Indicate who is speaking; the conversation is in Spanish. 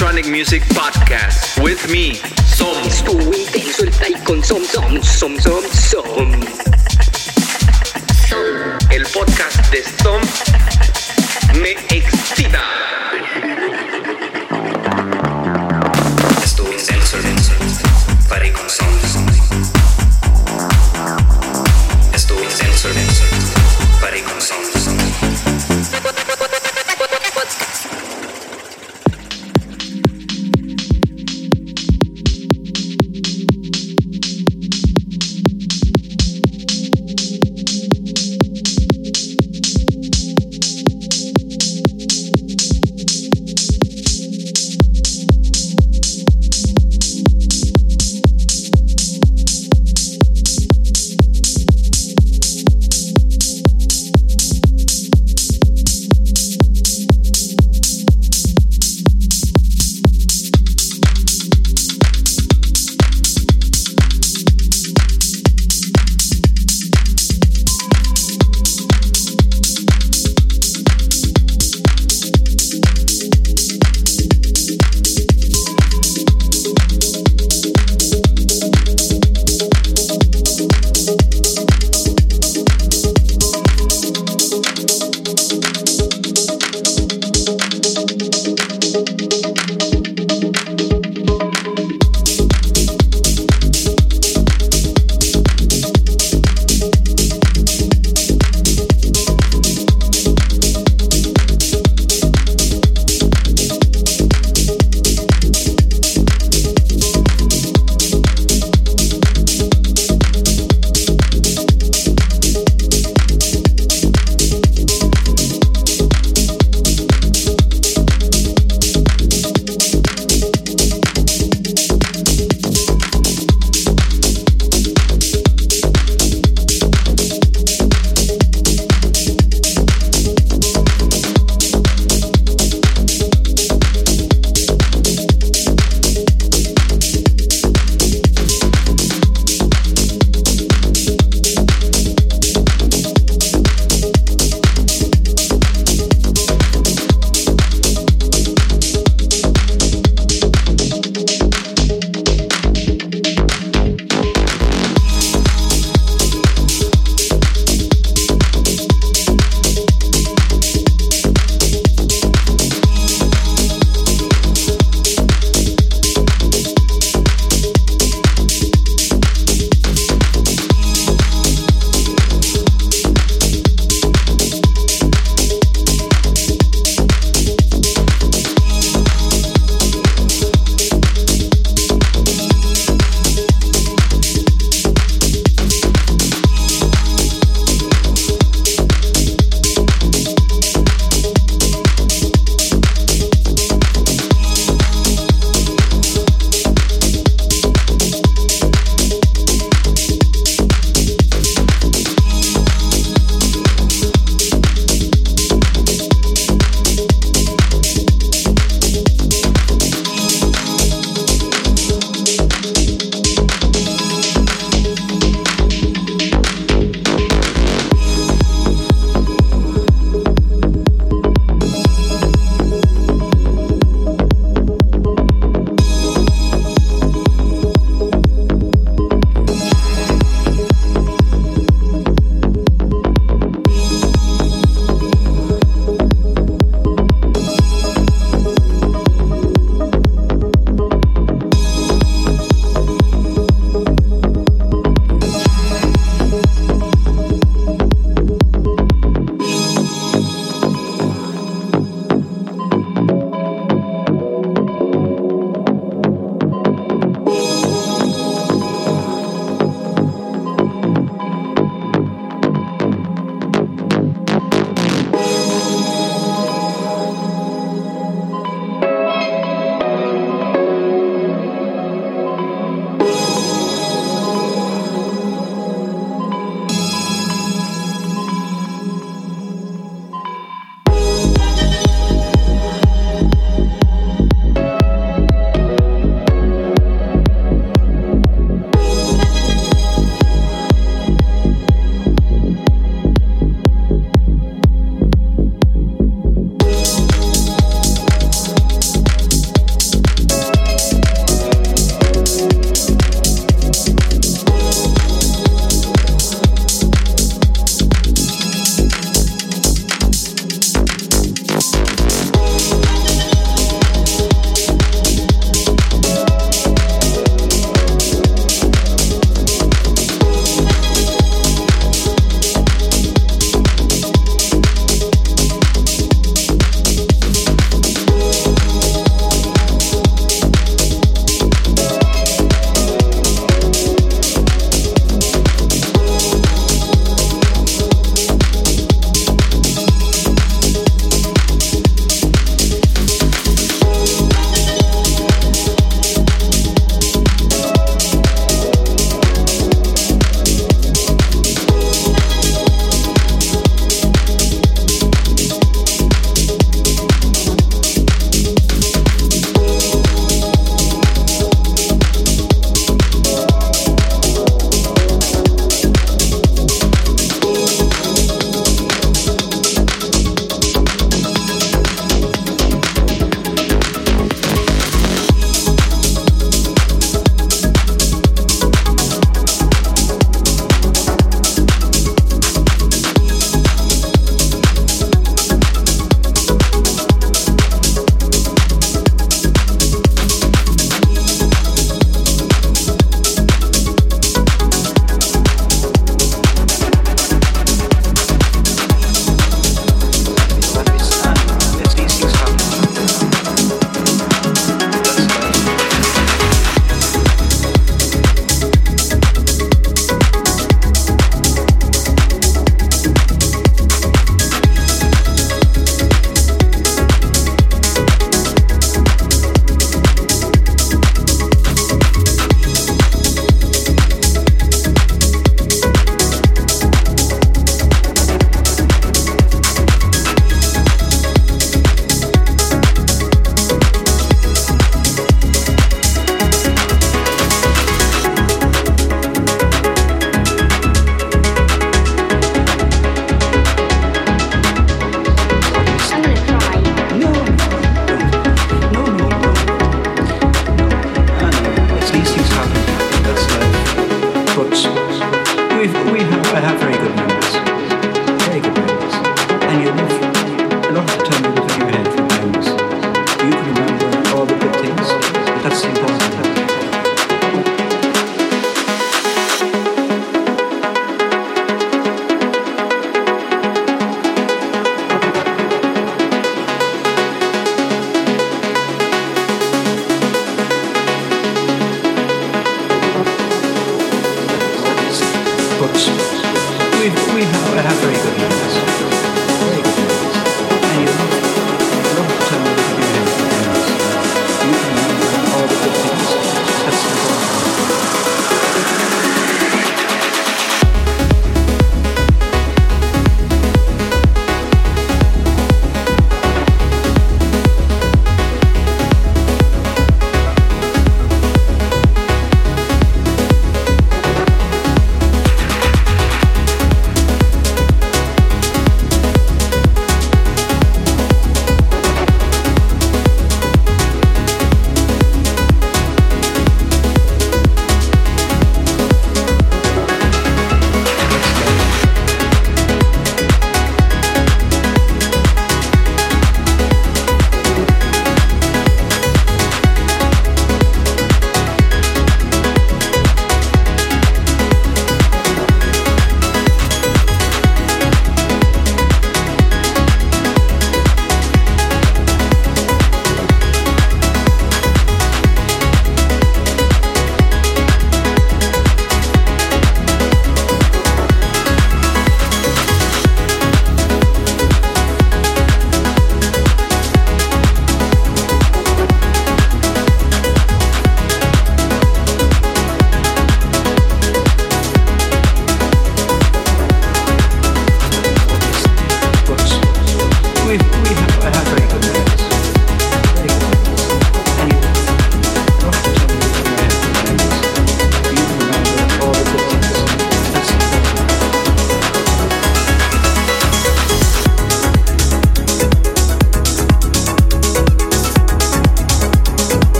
Speaker 1: Electronic Music Podcast with me, Som.
Speaker 2: Estuvo intenso el play con Som Som Som Som Som.
Speaker 1: El podcast de Som me excita.